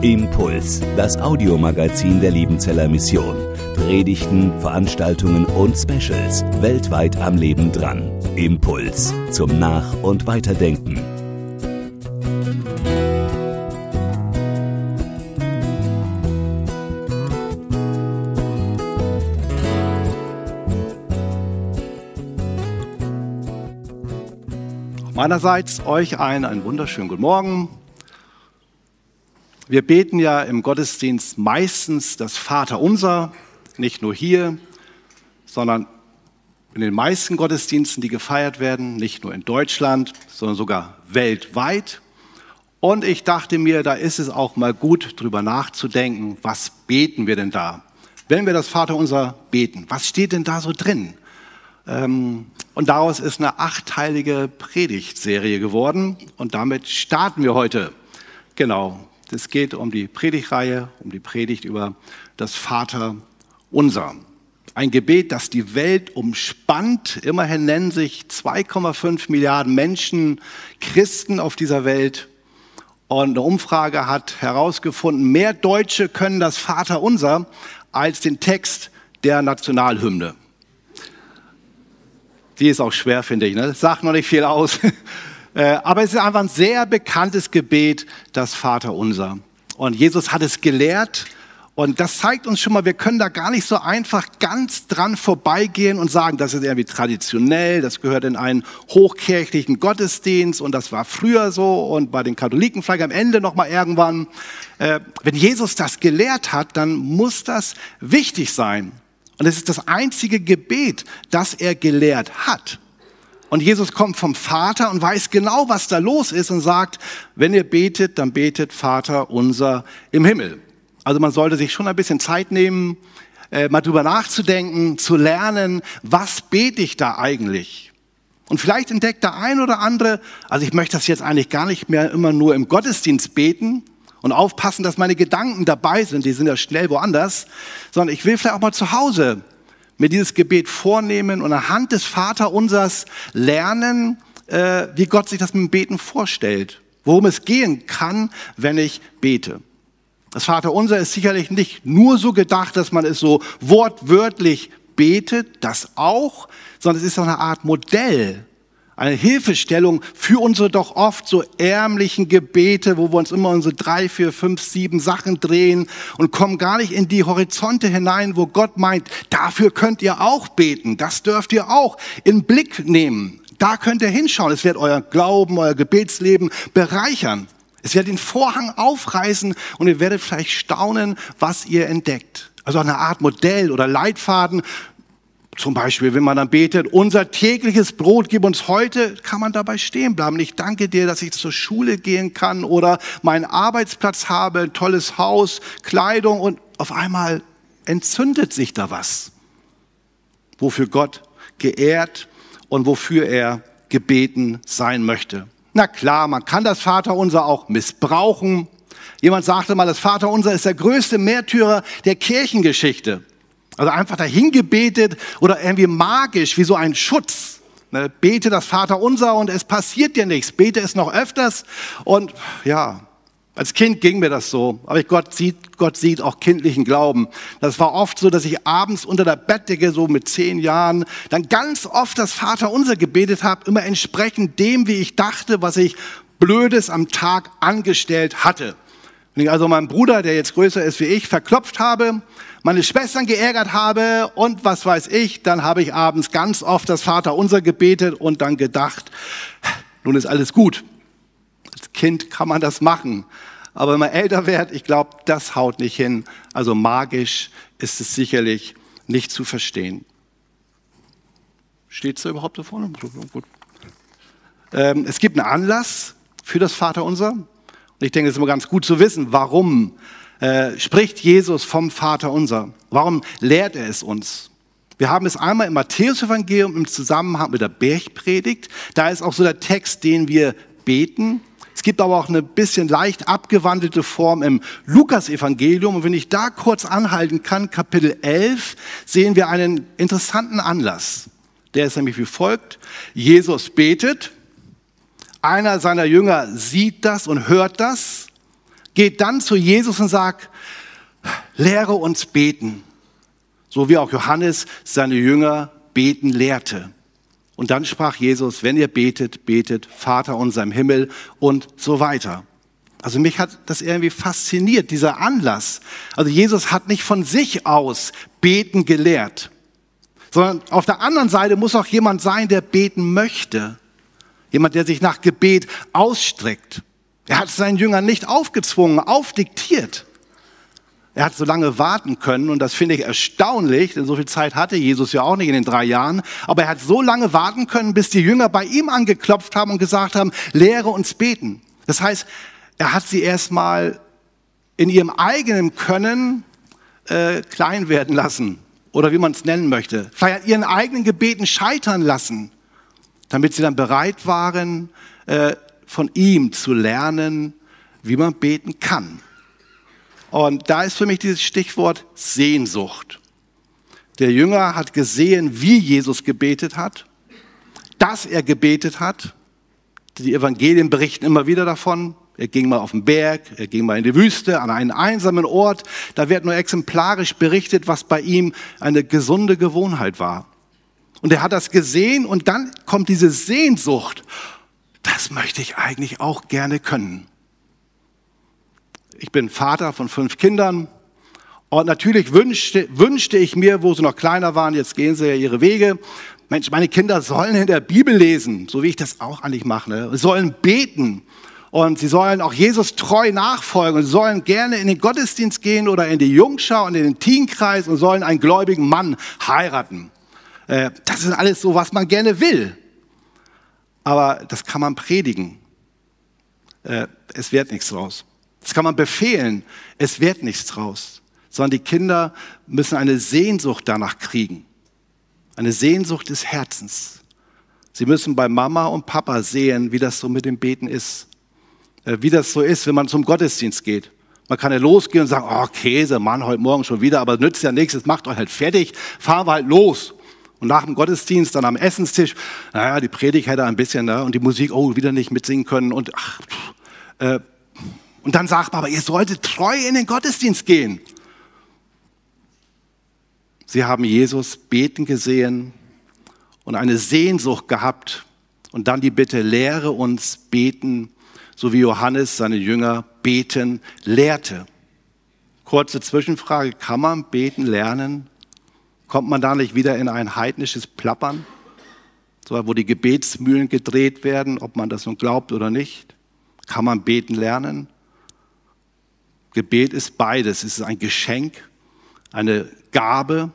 Impuls, das Audiomagazin der Liebenzeller Mission. Predigten, Veranstaltungen und Specials weltweit am Leben dran. Impuls zum Nach- und Weiterdenken. Meinerseits euch einen, einen wunderschönen guten Morgen. Wir beten ja im Gottesdienst meistens das Vaterunser, nicht nur hier, sondern in den meisten Gottesdiensten, die gefeiert werden, nicht nur in Deutschland, sondern sogar weltweit. Und ich dachte mir, da ist es auch mal gut, drüber nachzudenken, was beten wir denn da? Wenn wir das Vaterunser beten, was steht denn da so drin? Ähm, und daraus ist eine achteilige Predigtserie geworden. Und damit starten wir heute. Genau, es geht um die Predigtreihe, um die Predigt über das Vater unser. Ein Gebet, das die Welt umspannt. Immerhin nennen sich 2,5 Milliarden Menschen Christen auf dieser Welt. Und eine Umfrage hat herausgefunden, mehr Deutsche können das Vater unser als den Text der Nationalhymne. Die ist auch schwer, finde ich. Ne? Sagt noch nicht viel aus. Äh, aber es ist einfach ein sehr bekanntes Gebet, das Vater unser. Und Jesus hat es gelehrt. Und das zeigt uns schon mal, wir können da gar nicht so einfach ganz dran vorbeigehen und sagen, das ist irgendwie traditionell, das gehört in einen hochkirchlichen Gottesdienst und das war früher so und bei den Katholiken vielleicht am Ende noch mal irgendwann. Äh, wenn Jesus das gelehrt hat, dann muss das wichtig sein. Und es ist das einzige Gebet, das er gelehrt hat. Und Jesus kommt vom Vater und weiß genau, was da los ist und sagt, wenn ihr betet, dann betet Vater unser im Himmel. Also man sollte sich schon ein bisschen Zeit nehmen, äh, mal drüber nachzudenken, zu lernen, was bete ich da eigentlich? Und vielleicht entdeckt der ein oder andere, also ich möchte das jetzt eigentlich gar nicht mehr immer nur im Gottesdienst beten, und aufpassen, dass meine Gedanken dabei sind, die sind ja schnell woanders, sondern ich will vielleicht auch mal zu Hause mir dieses Gebet vornehmen und anhand des Vaterunsers lernen, äh, wie Gott sich das mit dem Beten vorstellt, worum es gehen kann, wenn ich bete. Das Vaterunser ist sicherlich nicht nur so gedacht, dass man es so wortwörtlich betet, das auch, sondern es ist auch eine Art Modell, eine Hilfestellung für unsere doch oft so ärmlichen Gebete, wo wir uns immer unsere drei, vier, fünf, sieben Sachen drehen und kommen gar nicht in die Horizonte hinein, wo Gott meint, dafür könnt ihr auch beten, das dürft ihr auch in Blick nehmen. Da könnt ihr hinschauen, es wird euer Glauben, euer Gebetsleben bereichern. Es wird den Vorhang aufreißen und ihr werdet vielleicht staunen, was ihr entdeckt. Also eine Art Modell oder Leitfaden, zum Beispiel, wenn man dann betet, unser tägliches Brot gib uns heute, kann man dabei stehen bleiben. Ich danke dir, dass ich zur Schule gehen kann oder meinen Arbeitsplatz habe, ein tolles Haus, Kleidung und auf einmal entzündet sich da was, wofür Gott geehrt und wofür er gebeten sein möchte. Na klar, man kann das Vaterunser auch missbrauchen. Jemand sagte mal, das Vaterunser ist der größte Märtyrer der Kirchengeschichte. Also einfach dahin gebetet oder irgendwie magisch, wie so ein Schutz. Ne, bete das Vaterunser und es passiert dir nichts. Bete es noch öfters und ja, als Kind ging mir das so. Aber Gott sieht, Gott sieht auch kindlichen Glauben. Das war oft so, dass ich abends unter der Bettdecke, so mit zehn Jahren, dann ganz oft das Vaterunser gebetet habe, immer entsprechend dem, wie ich dachte, was ich Blödes am Tag angestellt hatte. Wenn ich also meinen Bruder, der jetzt größer ist wie ich, verklopft habe, meine Schwestern geärgert habe und was weiß ich, dann habe ich abends ganz oft das Vaterunser gebetet und dann gedacht, nun ist alles gut. Als Kind kann man das machen. Aber wenn man älter wird, ich glaube, das haut nicht hin. Also magisch ist es sicherlich nicht zu verstehen. Steht es da überhaupt da vorne? Gut. Ähm, es gibt einen Anlass für das Vaterunser. Ich denke, es ist immer ganz gut zu wissen, warum äh, spricht Jesus vom Vater unser? Warum lehrt er es uns? Wir haben es einmal im Matthäus-Evangelium im Zusammenhang mit der Bergpredigt. Da ist auch so der Text, den wir beten. Es gibt aber auch eine bisschen leicht abgewandelte Form im Lukas-Evangelium. Und wenn ich da kurz anhalten kann, Kapitel 11, sehen wir einen interessanten Anlass. Der ist nämlich wie folgt. Jesus betet. Einer seiner Jünger sieht das und hört das geht dann zu Jesus und sagt, lehre uns beten, so wie auch Johannes seine Jünger beten lehrte. Und dann sprach Jesus, wenn ihr betet, betet Vater unser im Himmel und so weiter. Also mich hat das irgendwie fasziniert, dieser Anlass. Also Jesus hat nicht von sich aus beten gelehrt, sondern auf der anderen Seite muss auch jemand sein, der beten möchte. Jemand, der sich nach Gebet ausstreckt. Er hat seinen Jüngern nicht aufgezwungen, aufdiktiert. Er hat so lange warten können und das finde ich erstaunlich, denn so viel Zeit hatte Jesus ja auch nicht in den drei Jahren. Aber er hat so lange warten können, bis die Jünger bei ihm angeklopft haben und gesagt haben, lehre uns beten. Das heißt, er hat sie erstmal in ihrem eigenen Können äh, klein werden lassen oder wie man es nennen möchte. Vielleicht hat ihren eigenen Gebeten scheitern lassen, damit sie dann bereit waren, äh, von ihm zu lernen, wie man beten kann. Und da ist für mich dieses Stichwort Sehnsucht. Der Jünger hat gesehen, wie Jesus gebetet hat, dass er gebetet hat. Die Evangelien berichten immer wieder davon. Er ging mal auf den Berg, er ging mal in die Wüste, an einen einsamen Ort. Da wird nur exemplarisch berichtet, was bei ihm eine gesunde Gewohnheit war. Und er hat das gesehen und dann kommt diese Sehnsucht. Das möchte ich eigentlich auch gerne können ich bin Vater von fünf Kindern und natürlich wünschte, wünschte ich mir, wo sie noch kleiner waren, jetzt gehen sie ja ihre Wege, Mensch, meine Kinder sollen in der Bibel lesen, so wie ich das auch eigentlich mache. Ne? Sie sollen beten und sie sollen auch Jesus treu nachfolgen und sie sollen gerne in den Gottesdienst gehen oder in die Jungschau und in den Teenkreis und sollen einen gläubigen Mann heiraten. Äh, das ist alles so, was man gerne will. Aber das kann man predigen. Äh, es wird nichts draus. Das kann man befehlen. Es wird nichts draus. Sondern die Kinder müssen eine Sehnsucht danach kriegen. Eine Sehnsucht des Herzens. Sie müssen bei Mama und Papa sehen, wie das so mit dem Beten ist. Äh, wie das so ist, wenn man zum Gottesdienst geht. Man kann ja losgehen und sagen, oh Käse, Mann, heute Morgen schon wieder, aber nützt ja nichts, es macht euch halt fertig, fahren wir halt los. Und nach dem Gottesdienst dann am Essenstisch, naja, die Predigt hätte ein bisschen, ne, und die Musik, oh, wieder nicht mitsingen können und ach, pff, äh, und dann sagt man, aber ihr solltet treu in den Gottesdienst gehen. Sie haben Jesus beten gesehen und eine Sehnsucht gehabt und dann die Bitte, lehre uns beten, so wie Johannes seine Jünger beten lehrte. Kurze Zwischenfrage, kann man beten lernen? Kommt man da nicht wieder in ein heidnisches Plappern, so, wo die Gebetsmühlen gedreht werden, ob man das nun glaubt oder nicht? Kann man beten lernen? Gebet ist beides. Es ist ein Geschenk, eine Gabe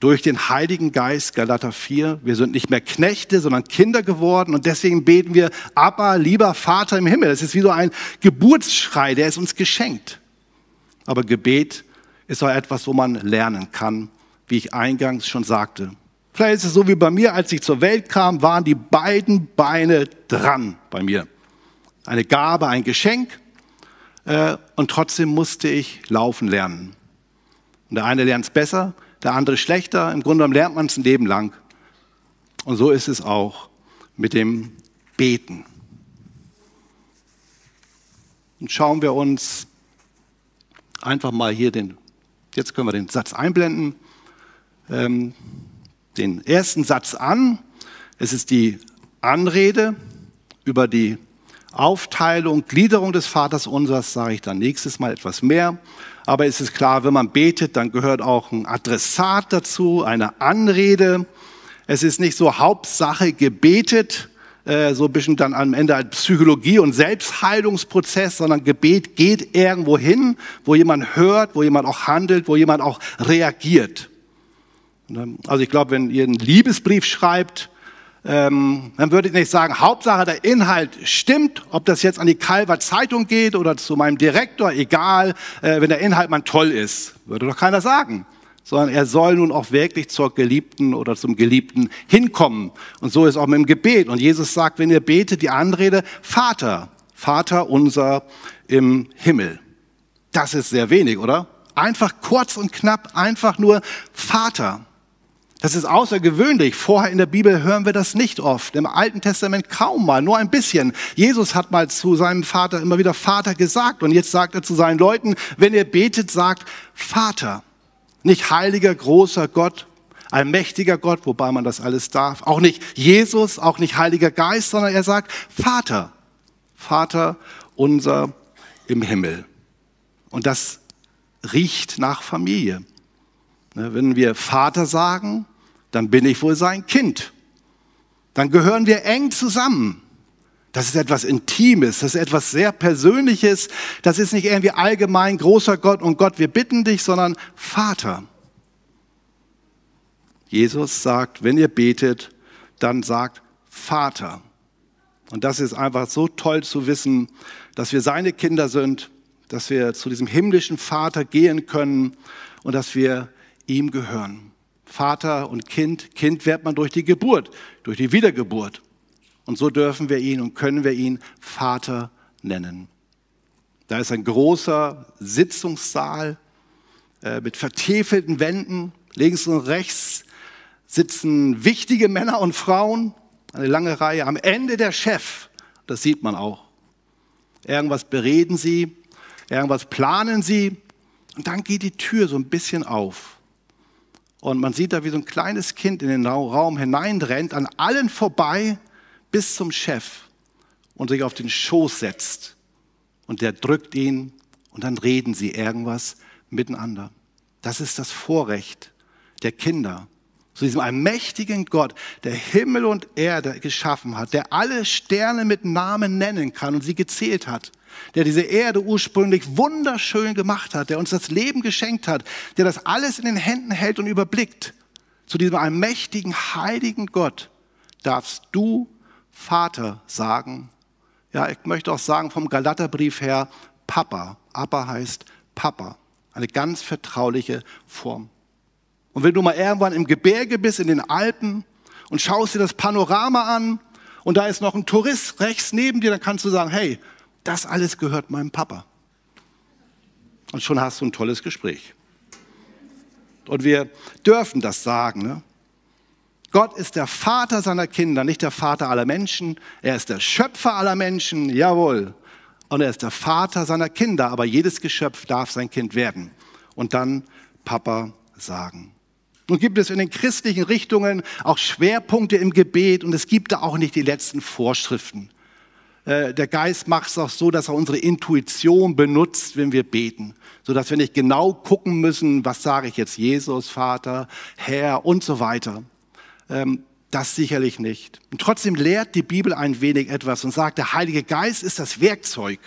durch den Heiligen Geist, Galater 4. Wir sind nicht mehr Knechte, sondern Kinder geworden und deswegen beten wir, Abba, lieber Vater im Himmel. Es ist wie so ein Geburtsschrei, der ist uns geschenkt. Aber Gebet ist auch etwas, wo man lernen kann, wie ich eingangs schon sagte. Vielleicht ist es so wie bei mir, als ich zur Welt kam, waren die beiden Beine dran bei mir. Eine Gabe, ein Geschenk äh, und trotzdem musste ich laufen lernen. Und der eine lernt es besser, der andere schlechter. Im Grunde genommen lernt man es ein Leben lang. Und so ist es auch mit dem Beten. Und schauen wir uns einfach mal hier den, jetzt können wir den Satz einblenden, ähm, den ersten Satz an. Es ist die Anrede über die Aufteilung, Gliederung des Vaters unsers sage ich dann nächstes Mal etwas mehr. Aber es ist klar, wenn man betet, dann gehört auch ein Adressat dazu, eine Anrede. Es ist nicht so Hauptsache gebetet, äh, so ein bisschen dann am Ende als Psychologie und Selbstheilungsprozess, sondern Gebet geht irgendwo hin, wo jemand hört, wo jemand auch handelt, wo jemand auch reagiert. Also ich glaube, wenn ihr einen Liebesbrief schreibt, ähm, dann würde ich nicht sagen, Hauptsache der Inhalt stimmt, ob das jetzt an die Calver Zeitung geht oder zu meinem Direktor, egal, äh, wenn der Inhalt mal toll ist, würde doch keiner sagen. Sondern er soll nun auch wirklich zur Geliebten oder zum Geliebten hinkommen. Und so ist auch mit dem Gebet. Und Jesus sagt, wenn ihr betet, die Anrede, Vater, Vater unser im Himmel. Das ist sehr wenig, oder? Einfach kurz und knapp, einfach nur Vater. Das ist außergewöhnlich. Vorher in der Bibel hören wir das nicht oft. Im Alten Testament kaum mal, nur ein bisschen. Jesus hat mal zu seinem Vater immer wieder Vater gesagt. Und jetzt sagt er zu seinen Leuten, wenn ihr betet, sagt Vater. Nicht heiliger, großer Gott, allmächtiger Gott, wobei man das alles darf. Auch nicht Jesus, auch nicht Heiliger Geist, sondern er sagt Vater. Vater unser im Himmel. Und das riecht nach Familie. Ne, wenn wir Vater sagen, dann bin ich wohl sein Kind. Dann gehören wir eng zusammen. Das ist etwas Intimes, das ist etwas sehr Persönliches. Das ist nicht irgendwie allgemein großer Gott und Gott, wir bitten dich, sondern Vater. Jesus sagt, wenn ihr betet, dann sagt Vater. Und das ist einfach so toll zu wissen, dass wir seine Kinder sind, dass wir zu diesem himmlischen Vater gehen können und dass wir ihm gehören. Vater und Kind, Kind wird man durch die Geburt, durch die Wiedergeburt. Und so dürfen wir ihn und können wir ihn Vater nennen. Da ist ein großer Sitzungssaal äh, mit vertäfelten Wänden. Links und rechts sitzen wichtige Männer und Frauen, eine lange Reihe. Am Ende der Chef, das sieht man auch. Irgendwas bereden sie, irgendwas planen sie und dann geht die Tür so ein bisschen auf. Und man sieht da, wie so ein kleines Kind in den Raum hineinrennt, an allen vorbei bis zum Chef und sich auf den Schoß setzt. Und der drückt ihn und dann reden sie irgendwas miteinander. Das ist das Vorrecht der Kinder. Zu diesem allmächtigen Gott, der Himmel und Erde geschaffen hat, der alle Sterne mit Namen nennen kann und sie gezählt hat der diese Erde ursprünglich wunderschön gemacht hat, der uns das Leben geschenkt hat, der das alles in den Händen hält und überblickt. Zu diesem allmächtigen, heiligen Gott darfst du Vater sagen. Ja, ich möchte auch sagen vom Galaterbrief her Papa. Abba heißt Papa. Eine ganz vertrauliche Form. Und wenn du mal irgendwann im Gebirge bist, in den Alpen und schaust dir das Panorama an und da ist noch ein Tourist rechts neben dir, dann kannst du sagen, hey, das alles gehört meinem Papa. Und schon hast du ein tolles Gespräch. Und wir dürfen das sagen. Ne? Gott ist der Vater seiner Kinder, nicht der Vater aller Menschen. Er ist der Schöpfer aller Menschen, jawohl. Und er ist der Vater seiner Kinder, aber jedes Geschöpf darf sein Kind werden. Und dann Papa sagen. Nun gibt es in den christlichen Richtungen auch Schwerpunkte im Gebet und es gibt da auch nicht die letzten Vorschriften. Äh, der Geist macht es auch so, dass er unsere Intuition benutzt, wenn wir beten, sodass wir nicht genau gucken müssen, was sage ich jetzt Jesus, Vater, Herr und so weiter. Ähm, das sicherlich nicht. Und trotzdem lehrt die Bibel ein wenig etwas und sagt, der Heilige Geist ist das Werkzeug.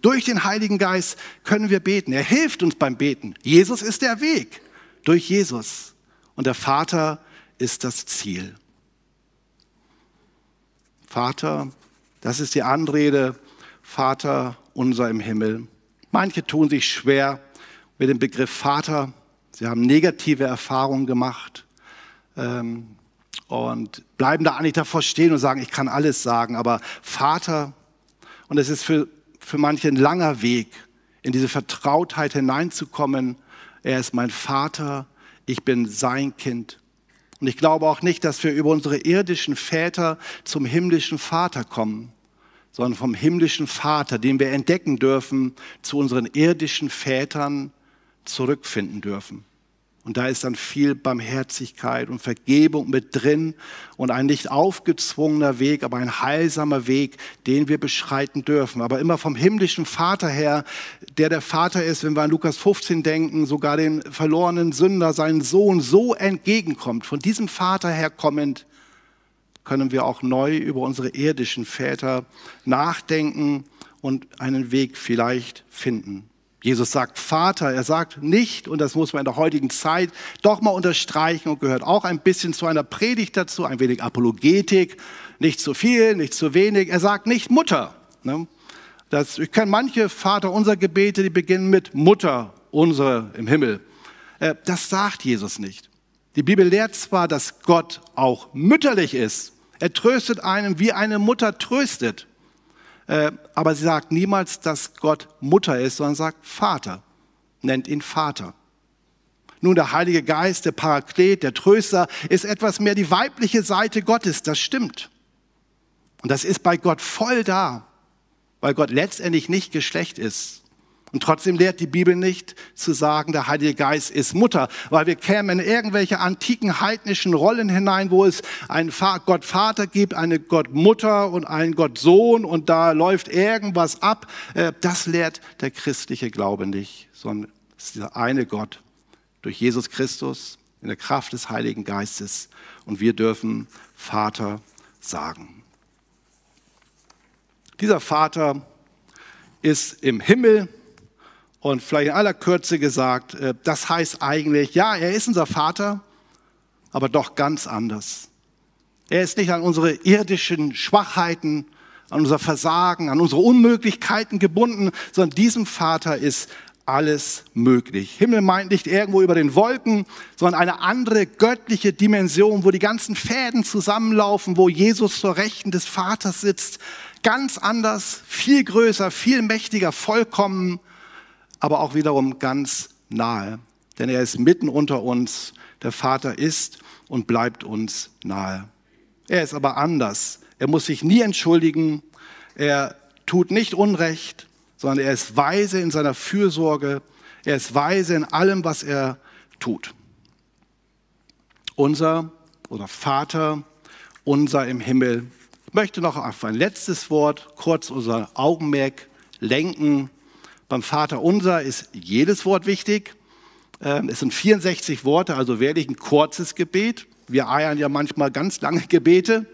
Durch den Heiligen Geist können wir beten. Er hilft uns beim Beten. Jesus ist der Weg. Durch Jesus. Und der Vater ist das Ziel. Vater, das ist die Anrede, Vater unser im Himmel. Manche tun sich schwer mit dem Begriff Vater. Sie haben negative Erfahrungen gemacht ähm, und bleiben da eigentlich davor stehen und sagen, ich kann alles sagen, aber Vater, und es ist für, für manche ein langer Weg, in diese Vertrautheit hineinzukommen. Er ist mein Vater, ich bin sein Kind. Und ich glaube auch nicht, dass wir über unsere irdischen Väter zum himmlischen Vater kommen, sondern vom himmlischen Vater, den wir entdecken dürfen, zu unseren irdischen Vätern zurückfinden dürfen. Und da ist dann viel Barmherzigkeit und Vergebung mit drin und ein nicht aufgezwungener Weg, aber ein heilsamer Weg, den wir beschreiten dürfen. Aber immer vom himmlischen Vater her, der der Vater ist, wenn wir an Lukas 15 denken, sogar den verlorenen Sünder, seinen Sohn so entgegenkommt. Von diesem Vater her kommend können wir auch neu über unsere irdischen Väter nachdenken und einen Weg vielleicht finden. Jesus sagt Vater, er sagt nicht, und das muss man in der heutigen Zeit doch mal unterstreichen und gehört auch ein bisschen zu einer Predigt dazu, ein wenig Apologetik, nicht zu viel, nicht zu wenig. Er sagt nicht Mutter. Ne? Das, ich kenne manche Vater unser Gebete, die beginnen mit Mutter unsere im Himmel. Äh, das sagt Jesus nicht. Die Bibel lehrt zwar, dass Gott auch mütterlich ist. Er tröstet einen, wie eine Mutter tröstet. Äh, aber sie sagt niemals, dass Gott Mutter ist, sondern sagt Vater, nennt ihn Vater. Nun, der Heilige Geist, der Paraklet, der Tröster, ist etwas mehr die weibliche Seite Gottes. Das stimmt. Und das ist bei Gott voll da, weil Gott letztendlich nicht Geschlecht ist. Und trotzdem lehrt die Bibel nicht zu sagen, der Heilige Geist ist Mutter, weil wir kämen in irgendwelche antiken heidnischen Rollen hinein, wo es einen Gott Vater gibt, eine Gott Mutter und einen Gott Sohn und da läuft irgendwas ab. Äh, das lehrt der christliche Glaube nicht, sondern es ist dieser eine Gott durch Jesus Christus in der Kraft des Heiligen Geistes und wir dürfen Vater sagen. Dieser Vater ist im Himmel und vielleicht in aller Kürze gesagt, äh, das heißt eigentlich, ja, er ist unser Vater, aber doch ganz anders. Er ist nicht an unsere irdischen Schwachheiten, an unser Versagen, an unsere Unmöglichkeiten gebunden, sondern diesem Vater ist alles möglich. Himmel meint nicht irgendwo über den Wolken, sondern eine andere göttliche Dimension, wo die ganzen Fäden zusammenlaufen, wo Jesus zur Rechten des Vaters sitzt. Ganz anders, viel größer, viel mächtiger, vollkommen aber auch wiederum ganz nahe. Denn er ist mitten unter uns. Der Vater ist und bleibt uns nahe. Er ist aber anders. Er muss sich nie entschuldigen. Er tut nicht Unrecht, sondern er ist weise in seiner Fürsorge. Er ist weise in allem, was er tut. Unser oder Vater, unser im Himmel. Ich möchte noch auf ein letztes Wort kurz unser Augenmerk lenken beim Vater unser ist jedes Wort wichtig. Ähm, es sind 64 Worte, also wirklich ein kurzes Gebet. Wir eiern ja manchmal ganz lange Gebete.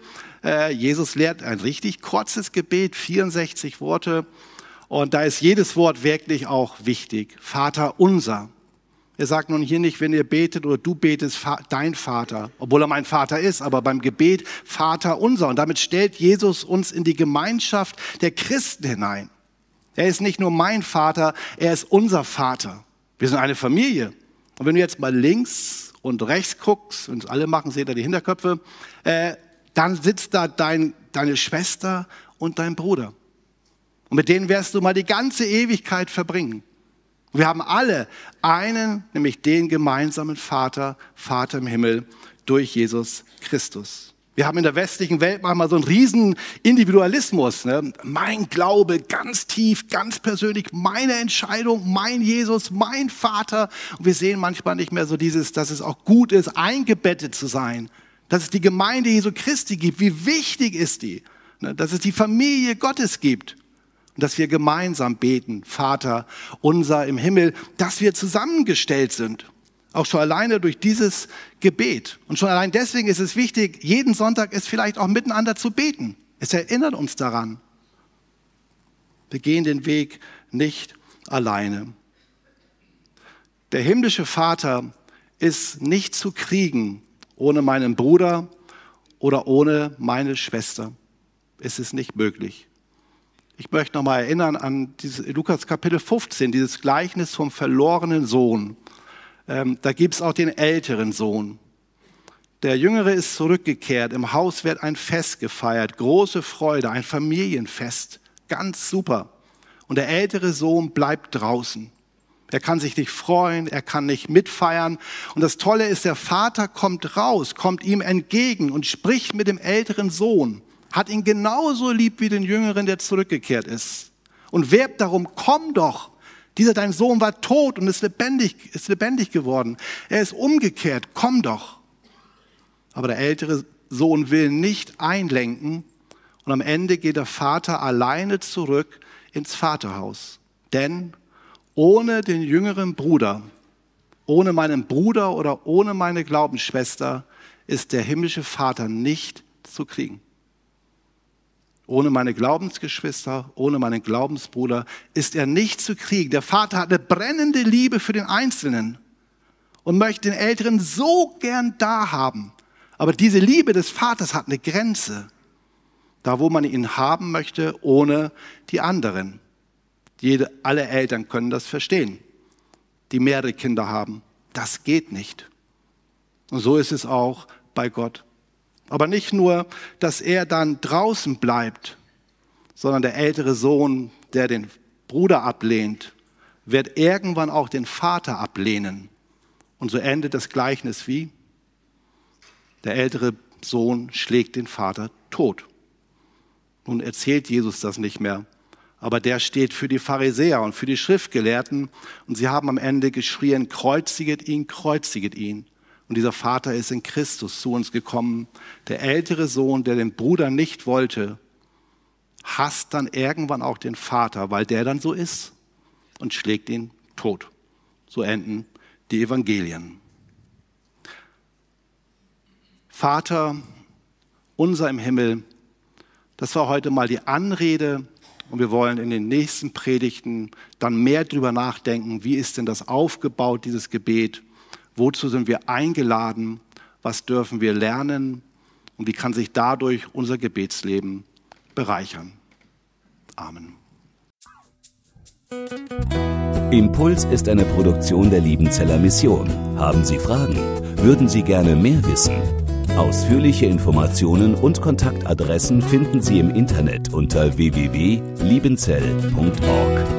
Äh, Jesus lehrt ein richtig kurzes Gebet, 64 Worte. Und da ist jedes Wort wirklich auch wichtig. Vater unser. Er sagt nun hier nicht, wenn ihr betet oder du betest, dein Vater, obwohl er mein Vater ist, aber beim Gebet Vater unser. Und damit stellt Jesus uns in die Gemeinschaft der Christen hinein. Er ist nicht nur mein Vater, er ist unser Vater. Wir sind eine Familie. Und wenn du jetzt mal links und rechts guckst, und alle machen, seht ihr die Hinterköpfe, äh, dann sitzt da dein, deine Schwester und dein Bruder. Und mit denen wirst du mal die ganze Ewigkeit verbringen. Wir haben alle einen, nämlich den gemeinsamen Vater, Vater im Himmel, durch Jesus Christus. Wir haben in der westlichen Welt manchmal so einen riesen Individualismus. Ne? Mein Glaube ganz tief, ganz persönlich, meine Entscheidung, mein Jesus, mein Vater. Und wir sehen manchmal nicht mehr so dieses, dass es auch gut ist, eingebettet zu sein. Dass es die Gemeinde Jesu Christi gibt. Wie wichtig ist die? Ne? Dass es die Familie Gottes gibt. Dass wir gemeinsam beten, Vater unser im Himmel, dass wir zusammengestellt sind. Auch schon alleine durch dieses Gebet. Und schon allein deswegen ist es wichtig, jeden Sonntag es vielleicht auch miteinander zu beten. Es erinnert uns daran. Wir gehen den Weg nicht alleine. Der himmlische Vater ist nicht zu kriegen ohne meinen Bruder oder ohne meine Schwester. Es ist nicht möglich. Ich möchte noch mal erinnern an dieses Lukas Kapitel 15, dieses Gleichnis vom verlorenen Sohn. Ähm, da gibt es auch den älteren Sohn. Der Jüngere ist zurückgekehrt. Im Haus wird ein Fest gefeiert. Große Freude, ein Familienfest. Ganz super. Und der ältere Sohn bleibt draußen. Er kann sich nicht freuen, er kann nicht mitfeiern. Und das Tolle ist, der Vater kommt raus, kommt ihm entgegen und spricht mit dem älteren Sohn. Hat ihn genauso lieb wie den Jüngeren, der zurückgekehrt ist. Und werbt darum, komm doch, dieser dein Sohn war tot und ist lebendig, ist lebendig geworden. Er ist umgekehrt. Komm doch. Aber der ältere Sohn will nicht einlenken und am Ende geht der Vater alleine zurück ins Vaterhaus. Denn ohne den jüngeren Bruder, ohne meinen Bruder oder ohne meine Glaubensschwester ist der himmlische Vater nicht zu kriegen. Ohne meine Glaubensgeschwister, ohne meinen Glaubensbruder ist er nicht zu kriegen. Der Vater hat eine brennende Liebe für den Einzelnen und möchte den Älteren so gern da haben. Aber diese Liebe des Vaters hat eine Grenze. Da, wo man ihn haben möchte, ohne die anderen. Jede, alle Eltern können das verstehen, die mehrere Kinder haben. Das geht nicht. Und so ist es auch bei Gott. Aber nicht nur, dass er dann draußen bleibt, sondern der ältere Sohn, der den Bruder ablehnt, wird irgendwann auch den Vater ablehnen Und so endet das Gleichnis wie? Der ältere Sohn schlägt den Vater tot. Nun erzählt Jesus das nicht mehr, aber der steht für die Pharisäer und für die Schriftgelehrten und sie haben am Ende geschrien, kreuziget ihn, kreuziget ihn. Und dieser Vater ist in Christus zu uns gekommen. Der ältere Sohn, der den Bruder nicht wollte, hasst dann irgendwann auch den Vater, weil der dann so ist und schlägt ihn tot. So enden die Evangelien. Vater, unser im Himmel, das war heute mal die Anrede und wir wollen in den nächsten Predigten dann mehr darüber nachdenken, wie ist denn das aufgebaut, dieses Gebet, wozu sind wir eingeladen, was dürfen wir lernen und wie kann sich dadurch unser Gebetsleben bereichern. Amen. Impuls ist eine Produktion der Liebenzeller Mission. Haben Sie Fragen? Würden Sie gerne mehr wissen? Ausführliche Informationen und Kontaktadressen finden Sie im Internet unter www.liebenzell.org.